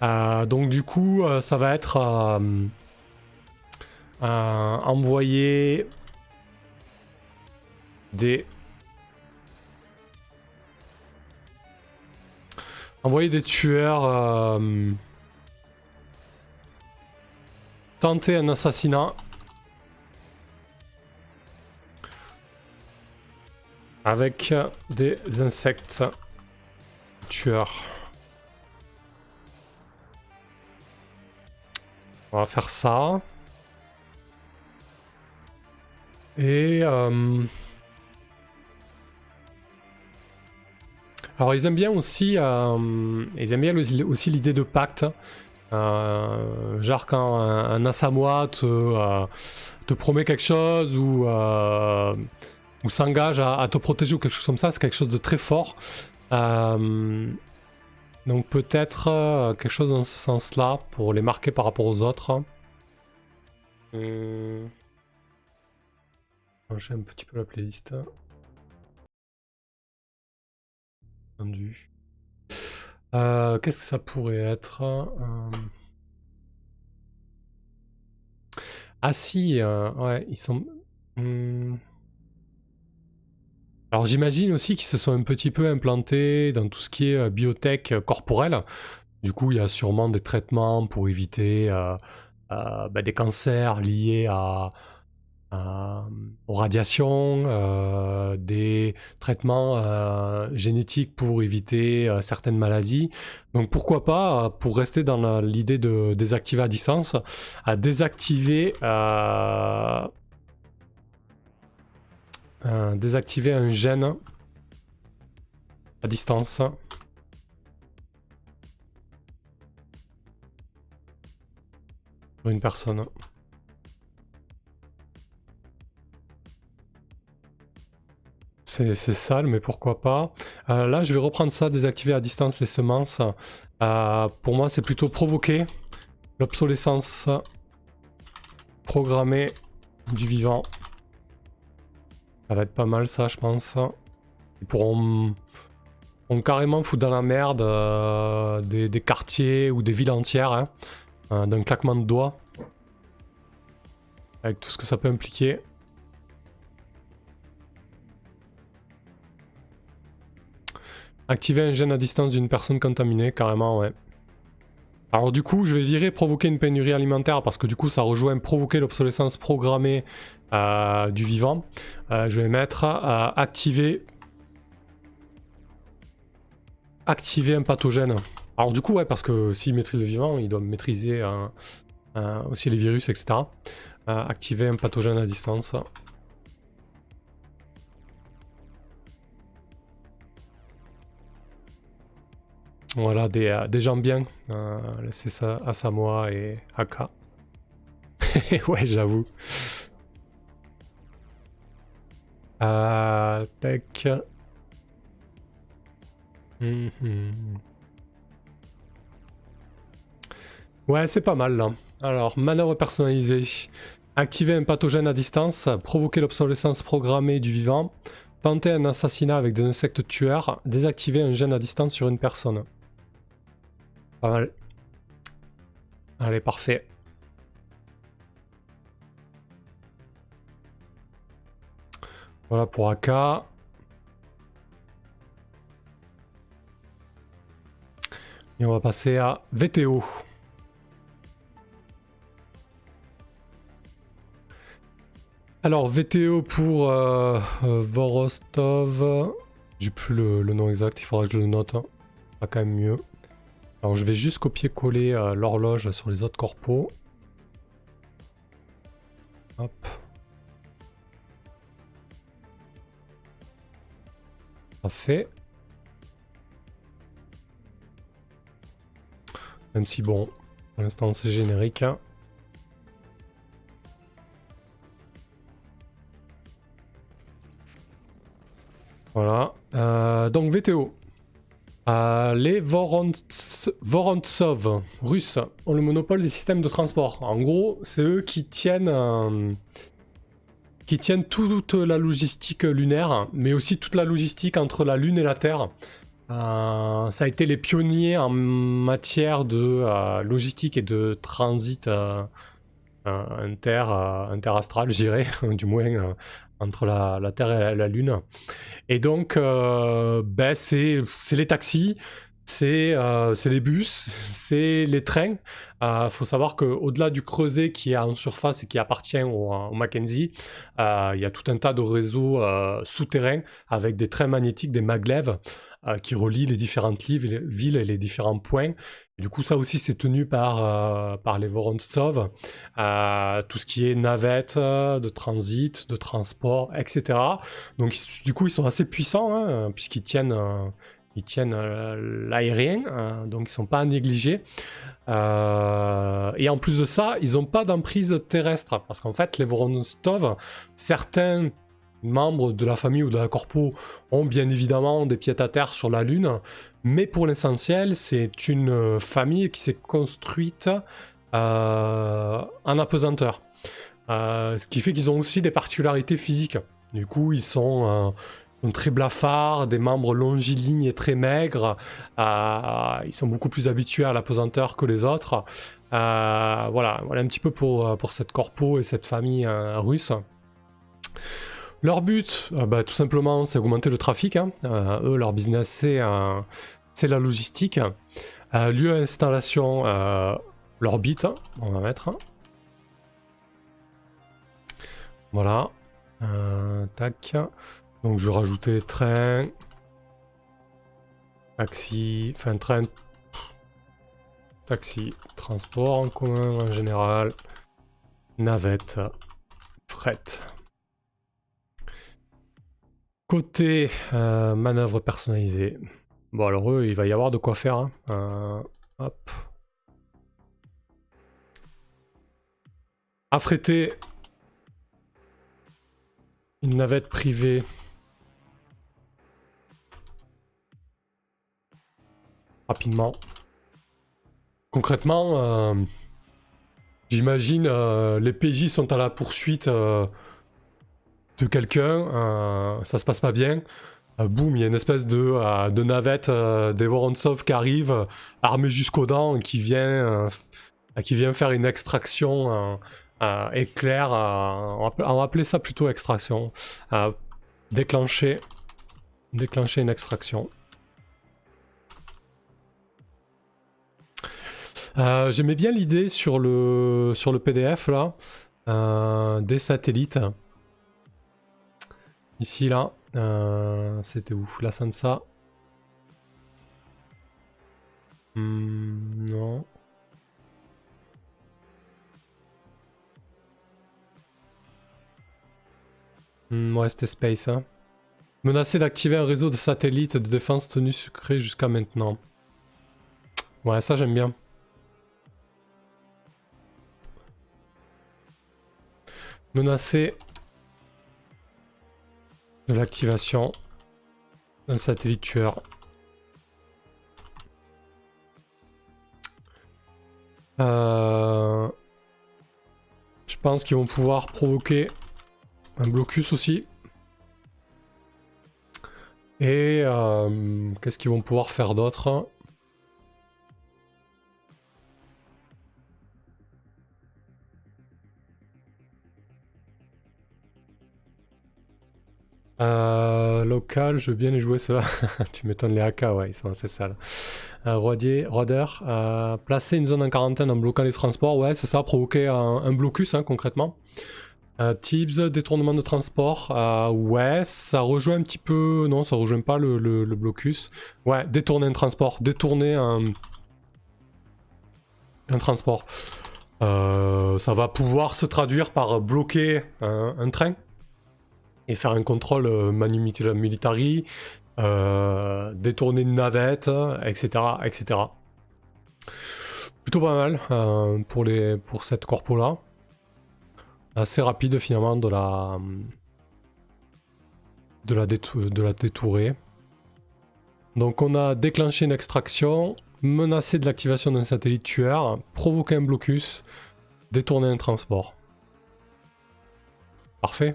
donc du coup, ça va être envoyer des Envoyer des tueurs. Euh, tenter un assassinat. Avec des insectes tueurs. On va faire ça. Et... Euh, Alors ils aiment bien aussi, euh, ils aiment bien aussi l'idée de pacte. Euh, genre quand un, un te, te, promet quelque chose ou, ou s'engage à, te protéger ou quelque chose comme ça, c'est quelque chose de très fort. donc peut-être quelque chose dans ce sens-là pour les marquer par rapport aux autres. J'ai un petit peu la playlist. Euh, qu'est-ce que ça pourrait être euh? Ah si, euh, ouais, ils sont... Hmm. Alors j'imagine aussi qu'ils se sont un petit peu implantés dans tout ce qui est biotech corporelle. Du coup, il y a sûrement des traitements pour éviter bah, des cancers liés à, aux radiations, des traitements génétiques pour éviter certaines maladies. Donc pourquoi pas, pour rester dans l'idée de désactiver à distance, à désactiver, désactiver un gène à distance. une personne. C'est sale, mais pourquoi pas. Euh, là, je vais reprendre ça, désactiver à distance les semences. Euh, pour moi, c'est plutôt provoquer l'obsolescence programmée du vivant. Ça va être pas mal, ça, je pense. Ils pourront, carrément foutre dans la merde euh, des, quartiers ou des villes entières hein, d'un claquement de doigts. Avec tout ce que ça peut impliquer. Activer un gène à distance d'une personne contaminée, carrément, ouais. Alors du coup, je vais virer provoquer une pénurie alimentaire parce que du coup, ça rejoint provoquer l'obsolescence programmée euh, du vivant. Euh, je vais mettre euh, activer activer un pathogène. Alors du coup, ouais, parce que s'il maîtrise le vivant, il doit maîtriser aussi les virus, etc. activer un pathogène à distance. Voilà, des, euh, des gens bien. Euh, laissez ça à Samoa et Aka. ouais, j'avoue. Euh, tech. Mhm. Ouais, c'est pas mal là. Alors, manœuvre personnalisée. Activer un pathogène à distance, provoquer l'obsolescence programmée du vivant, tenter un assassinat avec des insectes tueurs, désactiver un gène à distance sur une personne. Pas mal. Allez, parfait. Voilà pour AK. Et on va passer à VTO. Alors VTO pour euh, euh, Vorostov. J'ai plus le, le, nom exact, il faudra que je le note. Hein. Pas quand même mieux. Alors je vais juste copier-coller euh, l'horloge sur les autres corpos. Hop. fait. Même si bon, pour l'instant c'est générique. Hein. Voilà. Euh, donc VTO. Euh, les Vorontsov russes ont le monopole des systèmes de transport. En gros, c'est eux qui tiennent, euh, qui tiennent toute la logistique lunaire, mais aussi toute la logistique entre la Lune et la Terre. Euh, ça a été les pionniers en matière de logistique et de transit inter, interastral, je dirais, du moins entre la, Terre et la, Lune. Et donc, euh, ben, c'est les taxis, c'est euh, les bus, c'est les trains. Il euh, faut savoir qu'au-delà du creuset qui est en surface et qui appartient au, au Mackenzie, il y a tout un tas de réseaux souterrains avec des trains magnétiques, des maglevs, qui relient les différentes villes et les différents points. Du coup, ça aussi, c'est tenu par, euh, les Vorontsov. Euh, tout ce qui est navette, de transit, de transport, etc. Donc, du coup, ils sont assez puissants, hein, puisqu'ils tiennent, euh, ils tiennent l'aérien. donc, ils sont pas à négliger. et en plus de ça, ils n'ont pas d'emprise terrestre. Parce qu'en fait, les Vorontsov, certains membres de la famille ou de la corpo ont bien évidemment des pieds à terre sur la Lune, mais pour l'essentiel, c'est une euh, famille qui s'est construite euh, en apesanteur. Euh, ce qui fait qu'ils ont aussi des particularités physiques. Du coup, ils sont, très blafards, des membres longilignes et très maigres. ils sont beaucoup plus habitués à l'apesanteur que les autres. voilà, voilà un petit peu pour, pour cette corpo et cette famille russe. Leur but, euh, bah, tout simplement, c'est augmenter le trafic. Hein. Euh, eux, leur business, c'est euh, la logistique. lieu d'installation, l'orbite, on va mettre. Voilà. Euh, tac. Donc je vais rajouter train. Taxi. Enfin train. Taxi. Transport en commun en général. Navette. Fret. Côté euh, manœuvre personnalisée. Bon alors eux, il va y avoir de quoi faire. Hein. Euh, hop. Affréter une navette privée. Concrètement, euh, j'imagine euh, les PJ sont à la poursuite euh, de quelqu'un. ça se passe pas bien. boum, il y a une espèce de, de navette des Vorontsov qui arrive, armée jusqu'aux dents, qui vient, qui vient faire une extraction éclair, on, va, appeler ça plutôt extraction. Déclencher, déclencher une extraction. J'aimais bien l'idée sur le, sur le PDF là, des satellites. Ici là, c'était où? La Sansa. Hmm, non. Hmm, ouais, c'était Space. Hein. D'activer un réseau de satellites de défense tenu secret jusqu'à maintenant. Ouais, ça j'aime bien. Menacé de l'activation d'un satellite tueur. Euh, je pense qu'ils vont pouvoir provoquer un blocus aussi. Et euh, qu'est-ce qu'ils vont pouvoir faire d'autre? Euh, local, je veux bien les jouer cela. tu m'étonnes les AK, ouais, ils sont assez sales. Euh, Roidier, euh, placer une zone en quarantaine en bloquant les transports, ouais, c'est ça, provoquer un, blocus hein, concrètement. Tips, détournement de transport, ouais, ça rejoint un petit peu... Non, ça rejoint pas le, blocus. Ouais, détourner un transport, détourner un, un transport. Ça va pouvoir se traduire par bloquer un, train faire un contrôle manu military, détourner une navette, etc., etc. Plutôt pas mal pour, les, pour cette corpo-là assez rapide finalement de la de la, de la détourer. Donc on a déclenché une extraction, menacé de l'activation d'un satellite tueur, provoqué un blocus, détourné un transport. Parfait.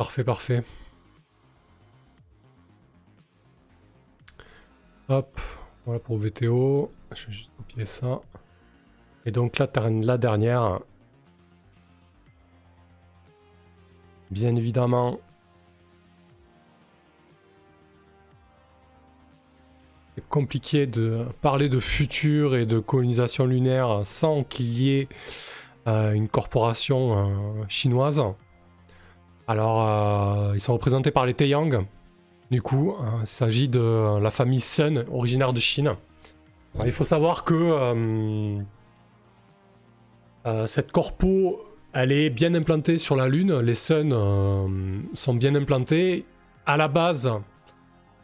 Parfait, parfait. Hop, voilà pour VTO. Je vais juste copier ça. Et donc là, la dernière, bien évidemment, c'est compliqué de parler de futur et de colonisation lunaire sans qu'il y ait euh, une corporation euh, chinoise. Alors, euh, ils sont représentés par les Taeyang. Du coup, il s'agit de la famille Sun, originaire de Chine. il faut savoir que euh, cette corpo, elle est bien implantée sur la Lune. Les euh, sont bien implantés. À la base,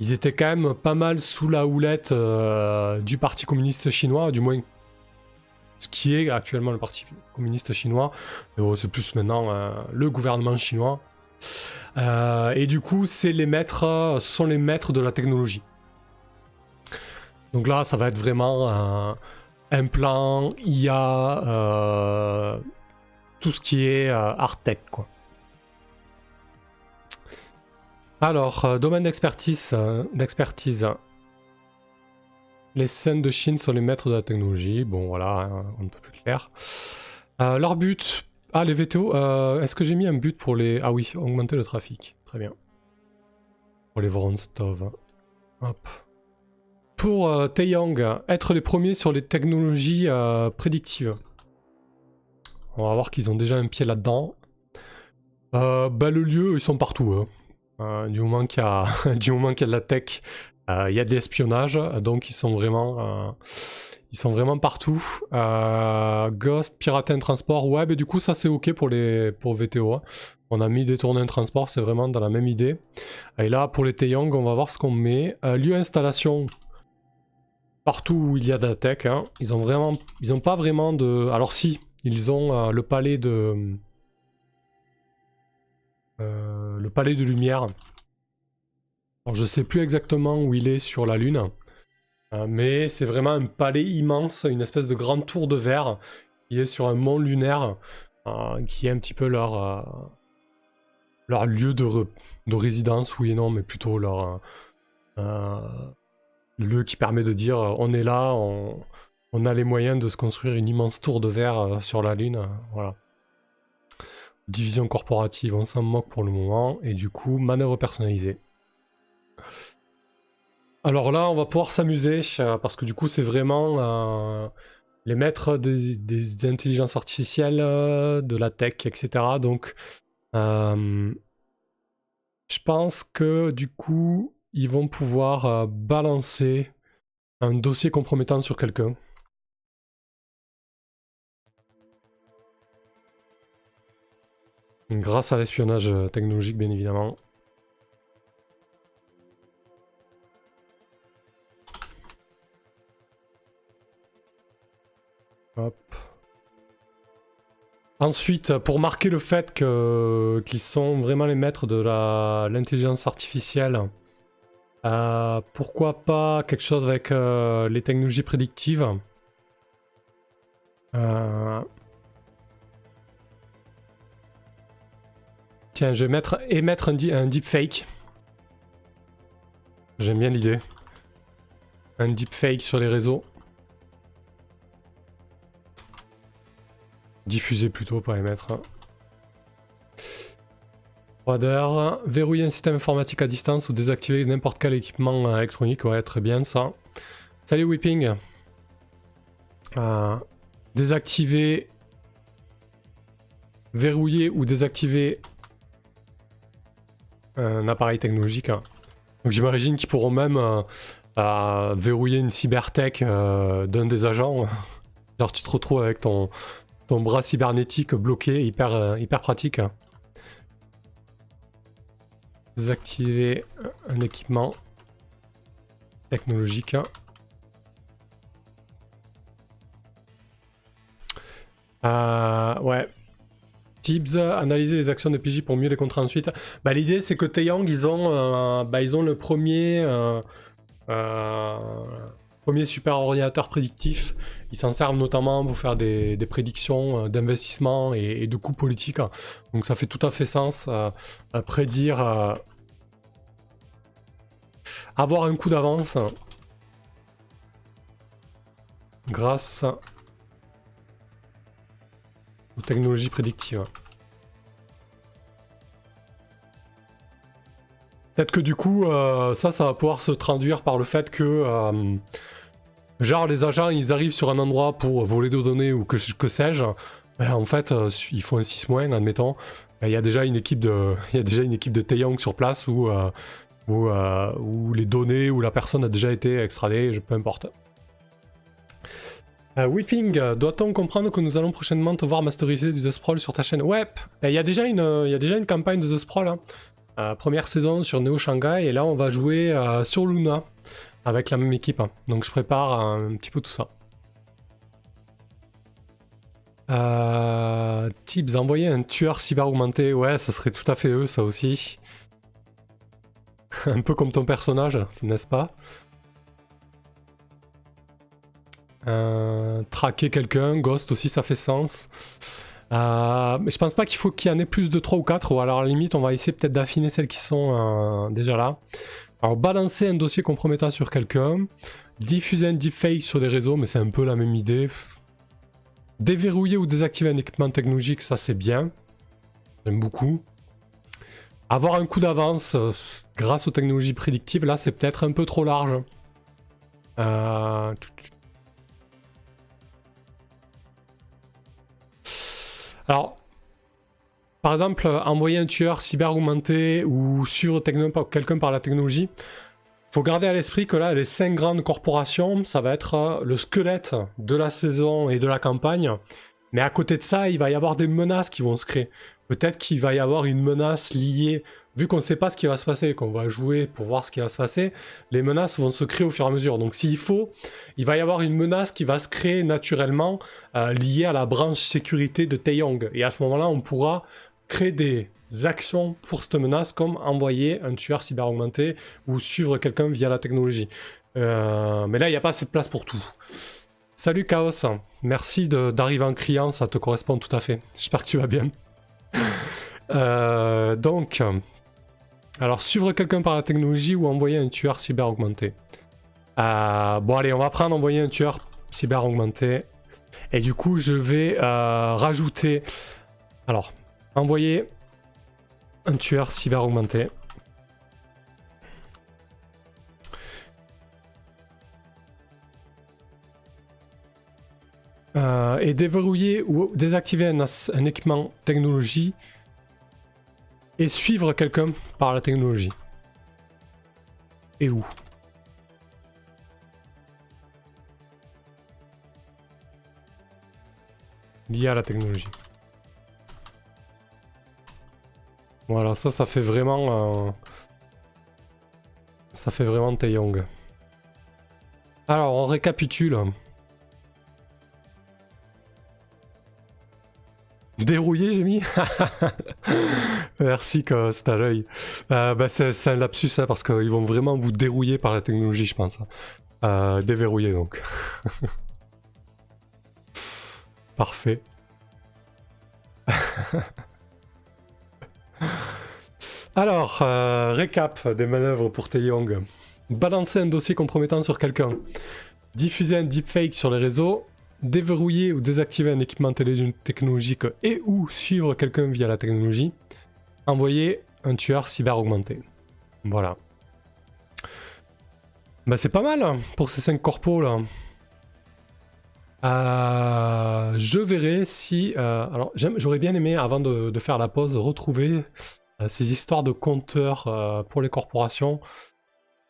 ils étaient quand même pas mal sous la houlette euh, du Parti communiste chinois, du moins ce qui est actuellement le Parti communiste chinois. C'est plus maintenant le gouvernement chinois. Et du coup, c'est les maîtres, ce sont les maîtres de la technologie. Donc là, ça va être vraiment un plan, il y a tout ce qui est euh, art tech quoi. Alors, euh, domaine d'expertise, euh, d'expertise. Les scènes de Chine sont les maîtres de la technologie. Bon, voilà, hein, on ne peut plus clair. leur but. Ah, les VTO. Est-ce que j'ai mis un but pour les. Ah oui, augmenter le trafic. Très bien. Pour les Voronstov. Hop pour euh, Taeyang, être les premiers sur les technologies euh, prédictives. On va voir qu'ils ont déjà un pied là-dedans. Euh, bah, le lieu, ils sont partout. Hein. Euh, du moment qu'il y, a... y a de la tech, il y a de l'espionnage. Donc ils sont vraiment... Ils sont vraiment partout. Ghost, Piraten, Transport, ouais, du coup ça c'est ok pour les pour VTO. Hein. On a mis détourner un transport, c'est vraiment dans la même idée. Et là pour les Taeyong, on va voir ce qu'on met. lieu installation, partout où il y a de la tech. Hein. Ils ont vraiment, ils ont pas vraiment de. Alors si, ils ont euh, le palais de, euh, le palais de lumière. Alors je sais plus exactement où il est sur la lune, euh, mais c'est vraiment un palais immense, une espèce de grande tour de verre qui est sur un mont lunaire, qui est un petit peu leur leur lieu de, de résidence, oui et non, mais plutôt leur le qui permet de dire euh, on est là, on, a les moyens de se construire une immense tour de verre euh, sur la Lune. Euh, voilà. Division corporative, on s'en moque pour le moment. Et du coup, manœuvre personnalisée. Alors là, on va pouvoir s'amuser parce que du coup, c'est vraiment les maîtres des, intelligences artificielles, de la tech, etc. Donc, je pense que du coup, ils vont pouvoir euh, balancer un dossier compromettant sur quelqu'un. Grâce à l'espionnage euh, technologique, bien évidemment. Ensuite, pour marquer le fait qu'ils sont vraiment les maîtres de l'intelligence artificielle, euh, pourquoi pas quelque chose avec euh, les technologies prédictives? Euh, Tiens, je vais mettre, émettre un, un deepfake. J'aime bien l'idée. Un deepfake sur les réseaux. Diffuser plutôt, pas émettre. Froideur, verrouiller un système informatique à distance ou désactiver n'importe quel équipement euh, électronique, ouais très bien ça. Salut Whipping. Euh, désactiver, verrouiller ou désactiver un appareil technologique. Donc j'imagine qu'ils pourront même euh, verrouiller une cybertech d'un des agents. Genre tu te retrouves avec ton, ton bras cybernétique bloqué, hyper, hyper pratique. Désactiver un équipement technologique. Euh, ouais. Tips, analyser les actions de PJ pour mieux les contrer ensuite. Bah, L'idée c'est que Taeyang, ils ont, euh, bah, ils ont le premier, euh, premier super ordinateur prédictif. Ils s'en servent notamment pour faire des, prédictions d'investissement et, de coûts politiques. Donc ça fait tout à fait sens. prédire avoir un coup d'avance grâce aux technologies prédictives. Peut-être que du coup, euh, ça, ça va pouvoir se traduire par le fait que, euh, genre, les agents, ils arrivent sur un endroit pour voler des données ou que, sais-je. Ben, en fait, euh, ils font un 6 moins, admettons. Ben, il y a déjà une équipe de, il de Taeyong sur place où euh, ou, les données ou la personne a déjà été extradée, peu importe. Euh, Whipping, doit-on comprendre que nous allons prochainement te voir masteriser du The Sprawl sur ta chaîne? Ouais, il y, a déjà une, campagne de The Sprawl. Hein. Euh, première saison sur Neo Shanghai, et là on va jouer sur Luna avec la même équipe. Hein. Donc je prépare un petit peu tout ça. tips, envoyer un tueur cyber augmenté, ouais, ça serait tout à fait eux, ça aussi. un peu comme ton personnage, n'est-ce pas? Euh, Traquer quelqu'un, Ghost aussi, ça fait sens. Euh, mais je pense pas qu'il faut qu'il y en ait plus de 3 ou 4, ou alors à la limite, on va essayer peut-être d'affiner celles qui sont euh, déjà là. Alors, balancer un dossier compromettant sur quelqu'un, diffuser un deepfake sur des réseaux, mais c'est un peu la même idée. Déverrouiller ou désactiver un équipement technologique, ça c'est bien. J'aime beaucoup. Avoir un coup d'avance euh, grâce aux technologies prédictives, là, c'est peut-être un peu trop large. Euh, Alors, par exemple, envoyer un tueur cyber augmenté ou suivre quelqu'un par la technologie, faut garder à l'esprit que là, les cinq grandes corporations, ça va être euh, le squelette de la saison et de la campagne. Mais à côté de ça, il va y avoir des menaces qui vont se créer. Peut-être qu'il va y avoir une menace liée, vu qu'on ne sait pas ce qui va se passer, qu'on va jouer pour voir ce qui va se passer, les menaces vont se créer au fur et à mesure. Donc s'il faut, il va y avoir une menace qui va se créer naturellement euh, liée à la branche sécurité de Taeyong. Et à ce moment-là, on pourra créer des actions pour cette menace, comme envoyer un tueur cyber augmenté ou suivre quelqu'un via la technologie. Euh, mais là, il n'y a pas assez de place pour tout. Salut Chaos, merci d'arriver en criant, ça te correspond tout à fait. J'espère que tu vas bien. Euh, donc, alors suivre quelqu'un par la technologie ou envoyer un tueur cyber augmenté. Euh, bon allez, on va prendre envoyer un tueur cyber augmenté. Et du coup, je vais euh, rajouter... Alors, envoyer un tueur cyber augmenté. Euh, et déverrouiller ou désactiver un, équipement technologie et suivre quelqu'un par la technologie. Et où? Via la technologie. Voilà, ça, ça fait vraiment... Euh, ça fait vraiment Taeyong. Alors, on récapitule. Dérouillé, j'ai mis Merci, c'est à l'œil. Euh, bah, c'est un lapsus, hein, parce qu'ils vont vraiment vous dérouiller par la technologie, je pense. Hein. Euh, déverrouiller, donc. Parfait. Alors, euh, récap des manœuvres pour Taeyong. Balancer un dossier compromettant sur quelqu'un. Diffuser un deepfake sur les réseaux déverrouiller ou désactiver un équipement technologique et ou suivre quelqu'un via la technologie, envoyer un tueur cyber augmenté. Voilà. Bah c'est pas mal hein, pour ces 5 corpos là. Euh, je verrai si... Euh, alors j'aurais bien aimé, avant de, faire la pause, retrouver ces histoires de compteurs pour les corporations.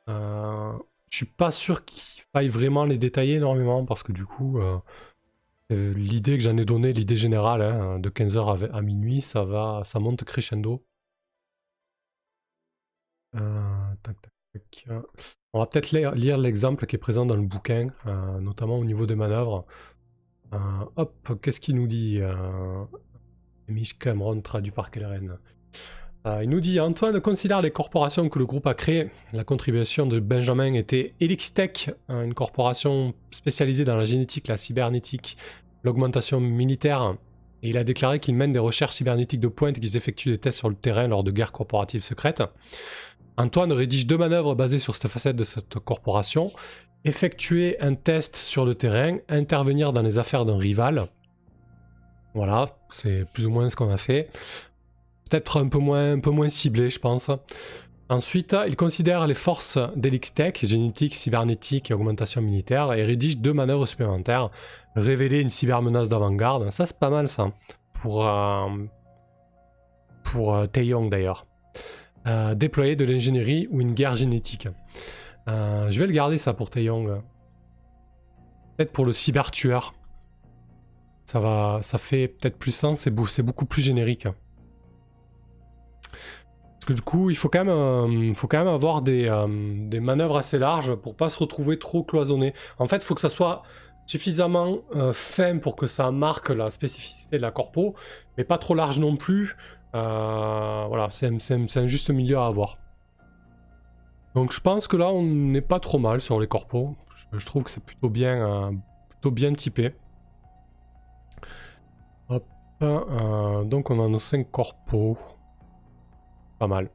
je suis pas sûr qu'il faille vraiment les détailler énormément parce que du coup, euh, euh, l'idée que j'en ai donnée, l'idée générale, hein, de 15h à, minuit, ça va, ça monte crescendo. Euh, On va peut-être lire l'exemple qui est présent dans le bouquin, notamment au niveau des manœuvres. hop, qu'est-ce qu'il nous dit Mich Cameron traduit par Kelleren. Euh, il nous dit Antoine considère les corporations que le groupe a créées. La contribution de Benjamin était Elixtech, hein, une corporation spécialisée dans la génétique, la cybernétique, l'augmentation militaire. Et il a déclaré qu'il mène des recherches cybernétiques de pointe et qu'ils effectuent des tests sur le terrain lors de guerres corporatives secrètes. Antoine rédige deux manœuvres basées sur cette facette de cette corporation. Effectuer un test sur le terrain, intervenir dans les affaires d'un rival. Voilà, c'est plus ou moins ce qu'on a fait peut-être un peu moins, ciblé, je pense. Ensuite, il considère les forces d'Elixtech, génétique, cybernétique et augmentation militaire, et rédige deux manœuvres supplémentaires. Révéler une cybermenace d'avant-garde, ça c'est pas mal ça, pour, euh, pour euh, Taeyong d'ailleurs. Euh, déployer de l'ingénierie ou une guerre génétique. je vais le garder ça pour Taeyong. Peut-être pour le cybertueur. Ça, ça fait peut-être plus sens, c'est beaucoup plus générique du coup, il faut quand même, euh, faut quand même avoir des, euh, des, manœuvres assez larges pour pas se retrouver trop cloisonné. En fait, il faut que ça soit suffisamment euh, fin pour que ça marque la spécificité de la corpo, mais pas trop large non plus. voilà, c'est un juste milieu à avoir. Donc je pense que là, on n'est pas trop mal sur les corpos. Je, trouve que c'est plutôt bien, plutôt bien typé. Donc on a nos 5 corpos. Pas mal.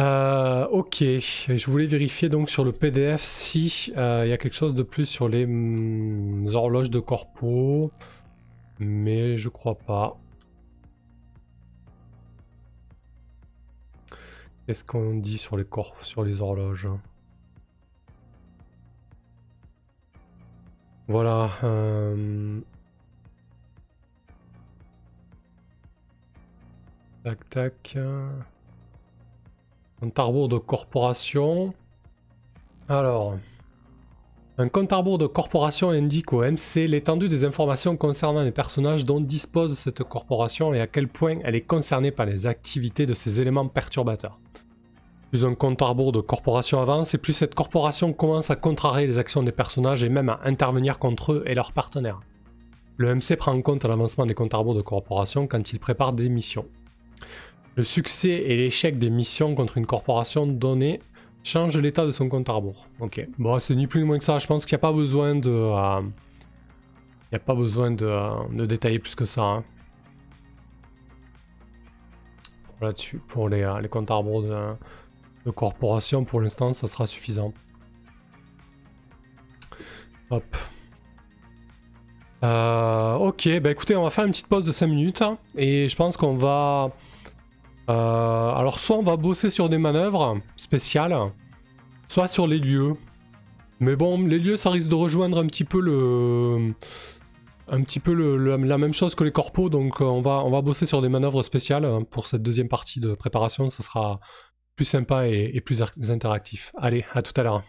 Euh, ok, je voulais vérifier donc sur le PDF si euh, il y a quelque chose de plus sur les mm, horloges de corpo, mais je crois pas. Qu'est-ce qu'on dit sur les corps, sur les horloges? Voilà. Euh, Tac, tac. Un tarbour de corporation. Alors. Un compte à rebours de corporation indique au MC l'étendue des informations concernant les personnages dont dispose cette corporation et à quel point elle est concernée par les activités de ces éléments perturbateurs. Plus un compte à rebours de corporation avance et plus cette corporation commence à contrarier les actions des personnages et même à intervenir contre eux et leurs partenaires. Le MC prend en compte l'avancement des comptes à rebours de corporation quand il prépare des missions. Le succès et l'échec des missions contre une corporation donnée change l'état de son compte à rebours. Ok. Bon, c'est ni plus ni moins que ça. Je pense qu'il n'y a pas besoin de. Euh, il n'y a pas besoin de, euh, détailler plus que ça. Hein. Là-dessus, pour les, euh, comptes à rebours de, corporation, pour l'instant, ça sera suffisant. Hop. ok, bah écoutez, on va faire une petite pause de 5 minutes. Hein, et je pense qu'on va euh, alors soit on va bosser sur des manœuvres spéciales, soit sur les lieux. Mais bon, les lieux, ça risque de rejoindre un petit peu le... Un petit peu la même chose que les corpos, donc euh, on va, on va bosser sur des manœuvres spéciales pour cette deuxième partie de préparation, ça sera plus sympa et plus interactif. Allez, à tout à l'heure.